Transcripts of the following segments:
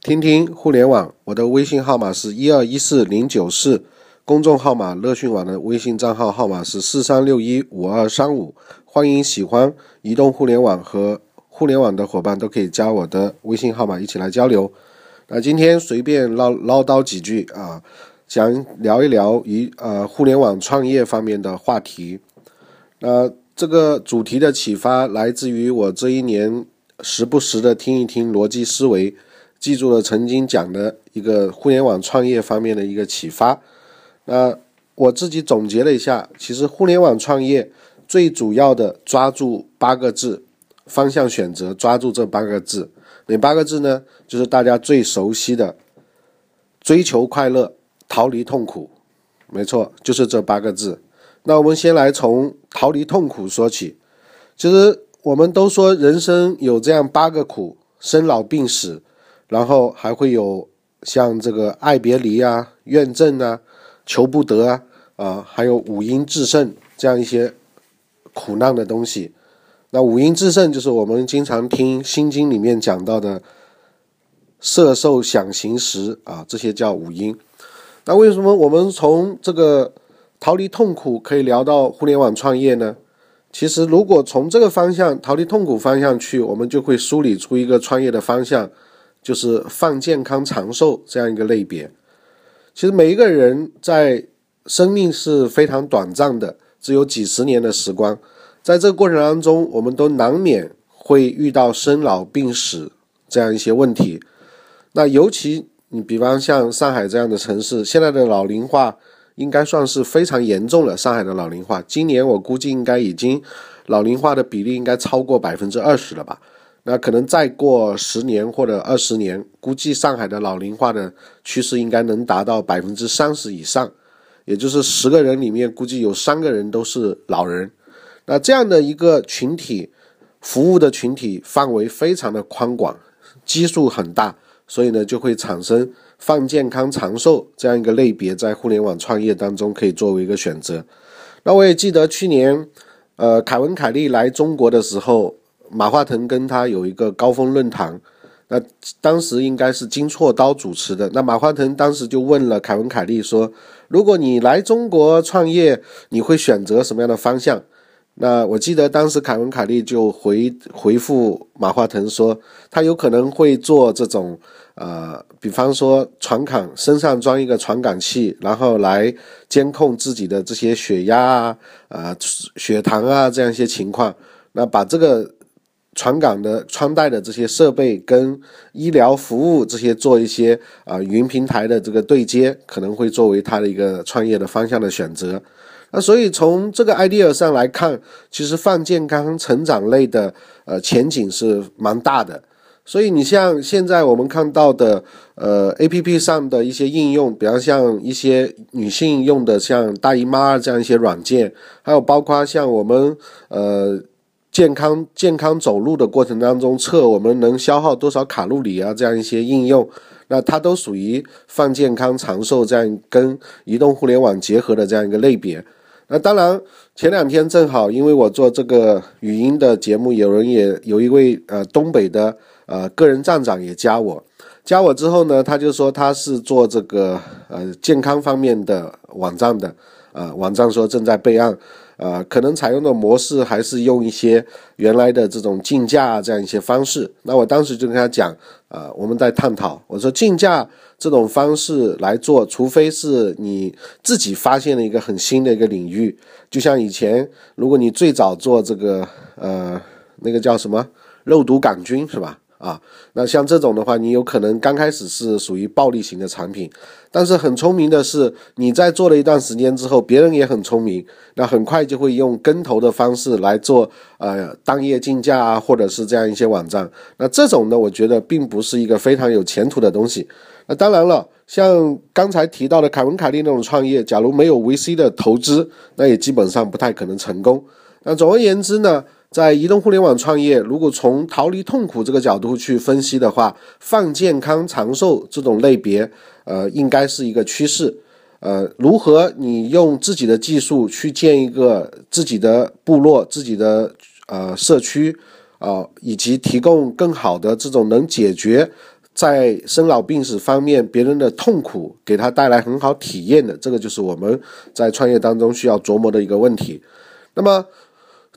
听听互联网，我的微信号码是一二一四零九四，公众号码乐讯网的微信账号号码是四三六一五二三五。欢迎喜欢移动互联网和互联网的伙伴都可以加我的微信号码一起来交流。那今天随便唠唠叨几句啊，想聊一聊一呃互联网创业方面的话题。那这个主题的启发来自于我这一年时不时的听一听逻辑思维。记住了曾经讲的一个互联网创业方面的一个启发。那我自己总结了一下，其实互联网创业最主要的抓住八个字，方向选择，抓住这八个字。哪八个字呢？就是大家最熟悉的：追求快乐，逃离痛苦。没错，就是这八个字。那我们先来从逃离痛苦说起。其实我们都说人生有这样八个苦：生老病死。然后还会有像这个爱别离啊、怨憎啊、求不得啊，啊，还有五阴炽盛这样一些苦难的东西。那五阴炽盛就是我们经常听《心经》里面讲到的色、受、想、行、识啊，这些叫五阴。那为什么我们从这个逃离痛苦可以聊到互联网创业呢？其实，如果从这个方向逃离痛苦方向去，我们就会梳理出一个创业的方向。就是放健康长寿这样一个类别。其实每一个人在生命是非常短暂的，只有几十年的时光。在这个过程当中，我们都难免会遇到生老病死这样一些问题。那尤其你比方像上海这样的城市，现在的老龄化应该算是非常严重了。上海的老龄化，今年我估计应该已经老龄化的比例应该超过百分之二十了吧。那可能再过十年或者二十年，估计上海的老龄化的趋势应该能达到百分之三十以上，也就是十个人里面估计有三个人都是老人。那这样的一个群体，服务的群体范围非常的宽广，基数很大，所以呢就会产生放健康长寿这样一个类别，在互联网创业当中可以作为一个选择。那我也记得去年，呃，凯文凯利来中国的时候。马化腾跟他有一个高峰论坛，那当时应该是金错刀主持的。那马化腾当时就问了凯文凯利说：“如果你来中国创业，你会选择什么样的方向？”那我记得当时凯文凯利就回回复马化腾说：“他有可能会做这种，呃，比方说传感身上装一个传感器，然后来监控自己的这些血压啊、呃血糖啊这样一些情况。那把这个。”传感的穿戴的这些设备跟医疗服务这些做一些啊云平台的这个对接，可能会作为他的一个创业的方向的选择。那所以从这个 idea 上来看，其实放健康成长类的呃前景是蛮大的。所以你像现在我们看到的呃 A P P 上的一些应用，比方像一些女性用的像大姨妈这样一些软件，还有包括像我们呃。健康健康走路的过程当中，测我们能消耗多少卡路里啊，这样一些应用，那它都属于放健康长寿这样跟移动互联网结合的这样一个类别。那当然，前两天正好因为我做这个语音的节目，有人也有一位呃东北的呃个人站长也加我，加我之后呢，他就说他是做这个呃健康方面的网站的，呃网站说正在备案。呃，可能采用的模式还是用一些原来的这种竞价这样一些方式。那我当时就跟他讲，呃，我们在探讨，我说竞价这种方式来做，除非是你自己发现了一个很新的一个领域，就像以前，如果你最早做这个，呃，那个叫什么肉毒杆菌是吧？啊，那像这种的话，你有可能刚开始是属于暴利型的产品，但是很聪明的是，你在做了一段时间之后，别人也很聪明，那很快就会用跟投的方式来做，呃，当夜竞价啊，或者是这样一些网站。那这种呢，我觉得并不是一个非常有前途的东西。那当然了，像刚才提到的凯文凯利那种创业，假如没有 VC 的投资，那也基本上不太可能成功。那总而言之呢？在移动互联网创业，如果从逃离痛苦这个角度去分析的话，放健康长寿这种类别，呃，应该是一个趋势。呃，如何你用自己的技术去建一个自己的部落、自己的呃社区啊，以及提供更好的这种能解决在生老病死方面，别人的痛苦给他带来很好体验的，这个就是我们在创业当中需要琢磨的一个问题。那么，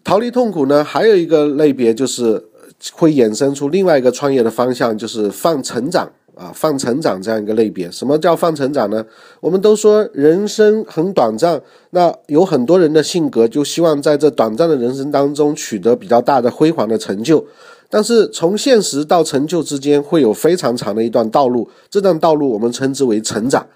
逃离痛苦呢，还有一个类别就是会衍生出另外一个创业的方向，就是放成长。啊，放成长这样一个类别，什么叫放成长呢？我们都说人生很短暂，那有很多人的性格就希望在这短暂的人生当中取得比较大的辉煌的成就，但是从现实到成就之间会有非常长的一段道路，这段道路我们称之为成长。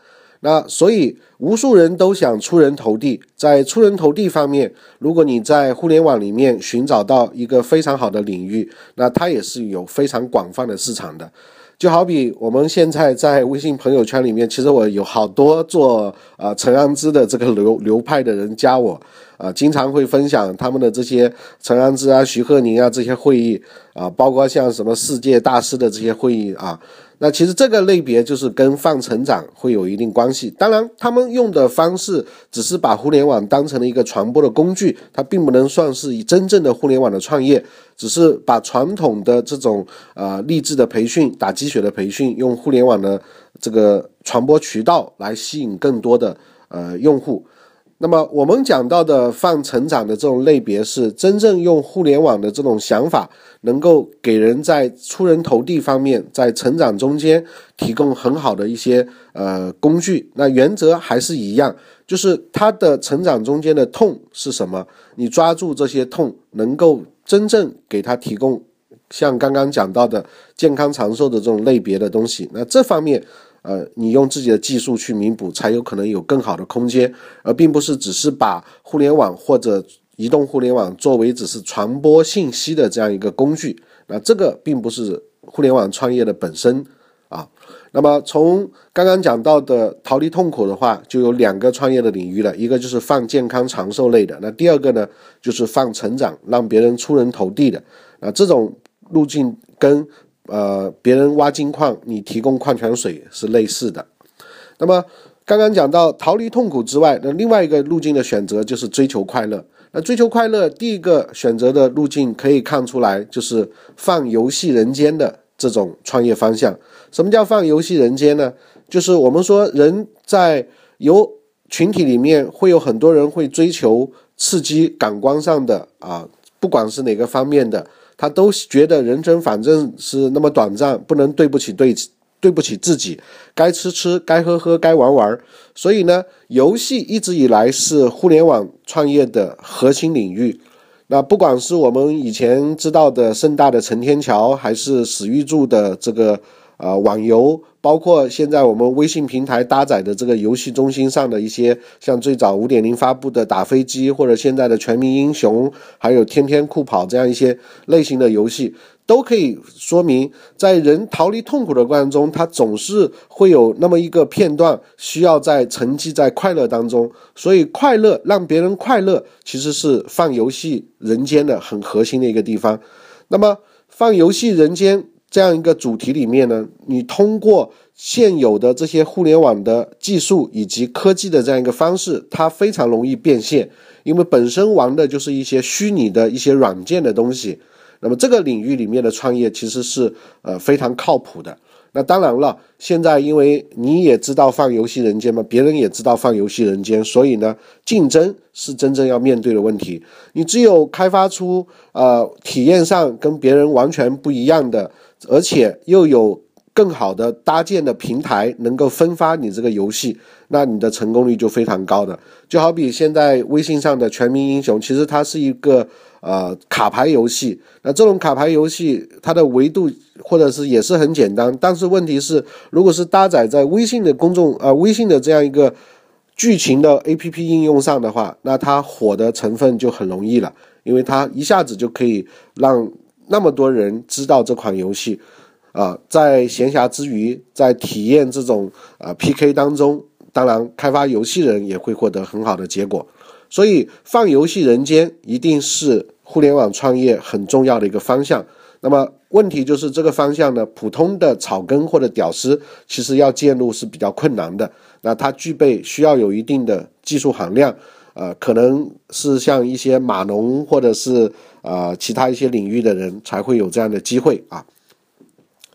那所以无数人都想出人头地，在出人头地方面，如果你在互联网里面寻找到一个非常好的领域，那它也是有非常广泛的市场的。就好比我们现在在微信朋友圈里面，其实我有好多做啊陈安之的这个流流派的人加我，啊，经常会分享他们的这些陈安之啊、徐鹤宁啊这些会议啊，包括像什么世界大师的这些会议啊。那其实这个类别就是跟放成长会有一定关系。当然，他们用的方式只是把互联网当成了一个传播的工具，它并不能算是以真正的互联网的创业，只是把传统的这种呃励志的培训、打鸡血的培训，用互联网的这个传播渠道来吸引更多的呃用户。那么我们讲到的放成长的这种类别，是真正用互联网的这种想法，能够给人在出人头地方面，在成长中间提供很好的一些呃工具。那原则还是一样，就是他的成长中间的痛是什么？你抓住这些痛，能够真正给他提供像刚刚讲到的健康长寿的这种类别的东西。那这方面。呃，你用自己的技术去弥补，才有可能有更好的空间，而并不是只是把互联网或者移动互联网作为只是传播信息的这样一个工具。那这个并不是互联网创业的本身啊。那么从刚刚讲到的逃离痛苦的话，就有两个创业的领域了，一个就是放健康长寿类的，那第二个呢就是放成长，让别人出人头地的。那，这种路径跟。呃，别人挖金矿，你提供矿泉水是类似的。那么刚刚讲到逃离痛苦之外，那另外一个路径的选择就是追求快乐。那追求快乐，第一个选择的路径可以看出来，就是放游戏人间的这种创业方向。什么叫放游戏人间呢？就是我们说人在游群体里面，会有很多人会追求刺激感官上的啊，不管是哪个方面的。他都觉得人生反正是那么短暂，不能对不起对对不起自己，该吃吃，该喝喝，该玩玩。所以呢，游戏一直以来是互联网创业的核心领域。那不管是我们以前知道的盛大的陈天桥，还是史玉柱的这个呃网游。包括现在我们微信平台搭载的这个游戏中心上的一些，像最早五点零发布的打飞机，或者现在的全民英雄，还有天天酷跑这样一些类型的游戏，都可以说明，在人逃离痛苦的过程中，他总是会有那么一个片段需要在沉寂在快乐当中。所以，快乐让别人快乐，其实是放游戏人间的很核心的一个地方。那么，放游戏人间。这样一个主题里面呢，你通过现有的这些互联网的技术以及科技的这样一个方式，它非常容易变现，因为本身玩的就是一些虚拟的一些软件的东西。那么这个领域里面的创业其实是呃非常靠谱的。那当然了，现在因为你也知道放游戏人间嘛，别人也知道放游戏人间，所以呢，竞争是真正要面对的问题。你只有开发出呃体验上跟别人完全不一样的。而且又有更好的搭建的平台，能够分发你这个游戏，那你的成功率就非常高的。就好比现在微信上的全民英雄，其实它是一个呃卡牌游戏。那这种卡牌游戏，它的维度或者是也是很简单，但是问题是，如果是搭载在微信的公众呃微信的这样一个剧情的 A P P 应用上的话，那它火的成分就很容易了，因为它一下子就可以让。那么多人知道这款游戏，啊，在闲暇之余，在体验这种呃 PK 当中，当然开发游戏人也会获得很好的结果。所以放游戏人间一定是互联网创业很重要的一个方向。那么问题就是这个方向呢，普通的草根或者屌丝其实要介入是比较困难的。那它具备需要有一定的技术含量。呃，可能是像一些码农或者是呃其他一些领域的人才会有这样的机会啊。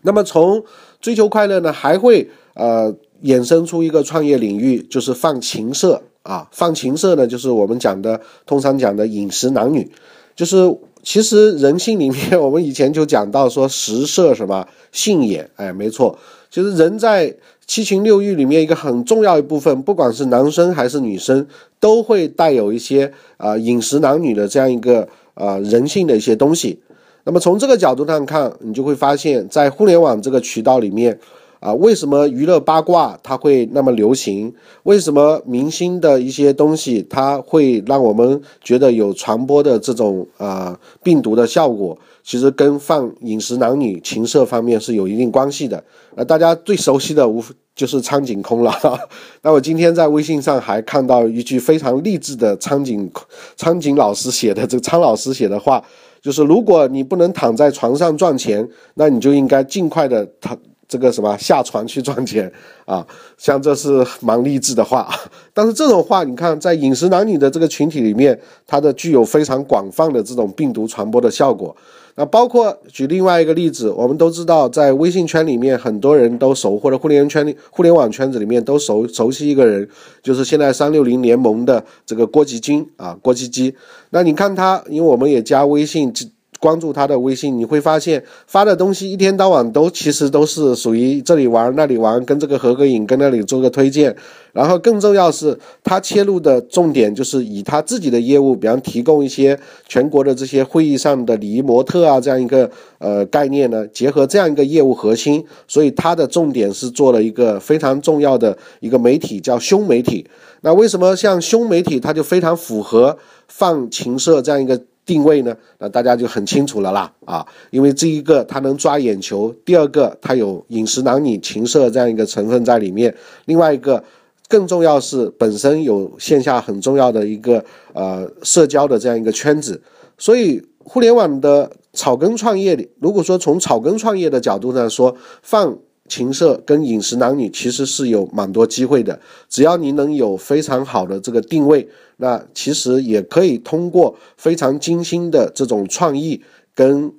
那么从追求快乐呢，还会呃衍生出一个创业领域，就是放情色啊。放情色呢，就是我们讲的通常讲的饮食男女，就是其实人性里面，我们以前就讲到说食色什么性也，哎，没错，其实人在七情六欲里面一个很重要一部分，不管是男生还是女生，都会带有一些啊饮食男女的这样一个啊人性的一些东西。那么从这个角度上看，你就会发现，在互联网这个渠道里面，啊，为什么娱乐八卦它会那么流行？为什么明星的一些东西它会让我们觉得有传播的这种啊病毒的效果？其实跟放饮食男女情色方面是有一定关系的。呃，大家最熟悉的无就是苍井空了。那我今天在微信上还看到一句非常励志的苍井苍井老师写的这个苍老师写的话。就是如果你不能躺在床上赚钱，那你就应该尽快的躺这个什么下床去赚钱 啊！像这是蛮励志的话，但是这种话你看在饮食男女的这个群体里面，它的具有非常广泛的这种病毒传播的效果。那包括举另外一个例子，我们都知道，在微信圈里面，很多人都熟，或者互联圈、互联网圈子里面都熟熟悉一个人，就是现在三六零联盟的这个郭吉军啊，郭吉基。那你看他，因为我们也加微信。关注他的微信，你会发现发的东西一天到晚都其实都是属于这里玩那里玩，跟这个合个影，跟那里做个推荐。然后更重要是，他切入的重点就是以他自己的业务，比方提供一些全国的这些会议上的礼仪模特啊这样一个呃概念呢，结合这样一个业务核心，所以他的重点是做了一个非常重要的一个媒体，叫胸媒体。那为什么像胸媒体，它就非常符合放情色这样一个？定位呢？那大家就很清楚了啦啊，因为这一个它能抓眼球，第二个它有饮食男女情色这样一个成分在里面，另外一个更重要是本身有线下很重要的一个呃社交的这样一个圈子，所以互联网的草根创业里，如果说从草根创业的角度上说，放。情色跟饮食男女其实是有蛮多机会的，只要你能有非常好的这个定位，那其实也可以通过非常精心的这种创意跟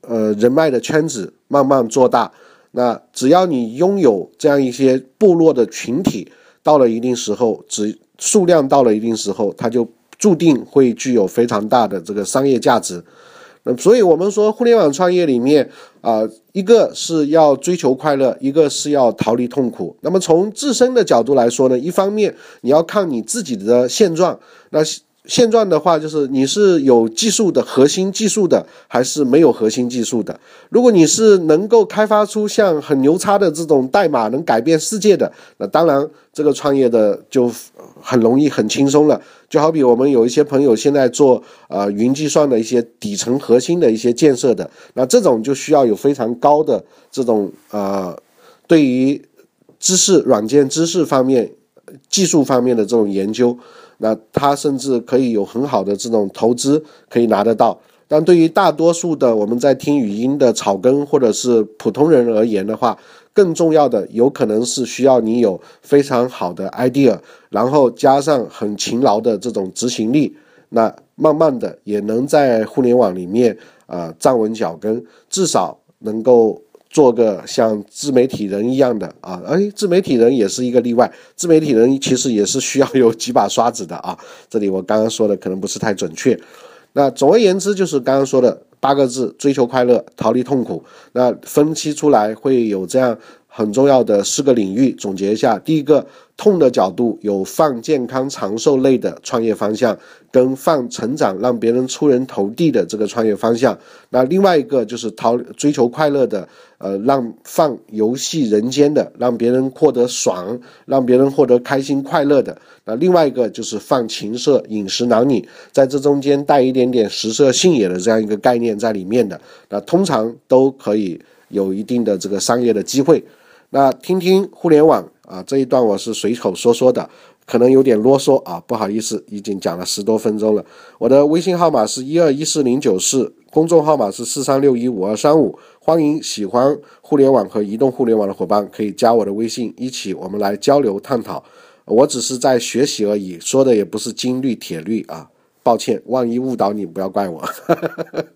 呃人脉的圈子慢慢做大。那只要你拥有这样一些部落的群体，到了一定时候，只数量到了一定时候，它就注定会具有非常大的这个商业价值。那所以，我们说互联网创业里面啊，一个是要追求快乐，一个是要逃离痛苦。那么从自身的角度来说呢，一方面你要看你自己的现状，那。现状的话，就是你是有技术的核心技术的，还是没有核心技术的？如果你是能够开发出像很牛叉的这种代码，能改变世界的，那当然这个创业的就很容易、很轻松了。就好比我们有一些朋友现在做呃云计算的一些底层核心的一些建设的，那这种就需要有非常高的这种呃对于知识、软件知识方面、技术方面的这种研究。那他甚至可以有很好的这种投资可以拿得到，但对于大多数的我们在听语音的草根或者是普通人而言的话，更重要的有可能是需要你有非常好的 idea，然后加上很勤劳的这种执行力，那慢慢的也能在互联网里面啊站稳脚跟，至少能够。做个像自媒体人一样的啊，哎，自媒体人也是一个例外。自媒体人其实也是需要有几把刷子的啊。这里我刚刚说的可能不是太准确。那总而言之，就是刚刚说的八个字：追求快乐，逃离痛苦。那分析出来会有这样。很重要的四个领域，总结一下：第一个，痛的角度有放健康长寿类的创业方向，跟放成长让别人出人头地的这个创业方向。那另外一个就是逃追求快乐的，呃，让放游戏人间的，让别人获得爽，让别人获得开心快乐的。那另外一个就是放情色饮食男女，在这中间带一点点食色性也的这样一个概念在里面的。那通常都可以有一定的这个商业的机会。那听听互联网啊，这一段我是随口说说的，可能有点啰嗦啊，不好意思，已经讲了十多分钟了。我的微信号码是一二一四零九四，公众号码是四三六一五二三五，欢迎喜欢互联网和移动互联网的伙伴可以加我的微信，一起我们来交流探讨。我只是在学习而已，说的也不是金律铁律啊，抱歉，万一误导你，不要怪我。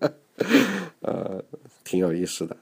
呃，挺有意思的。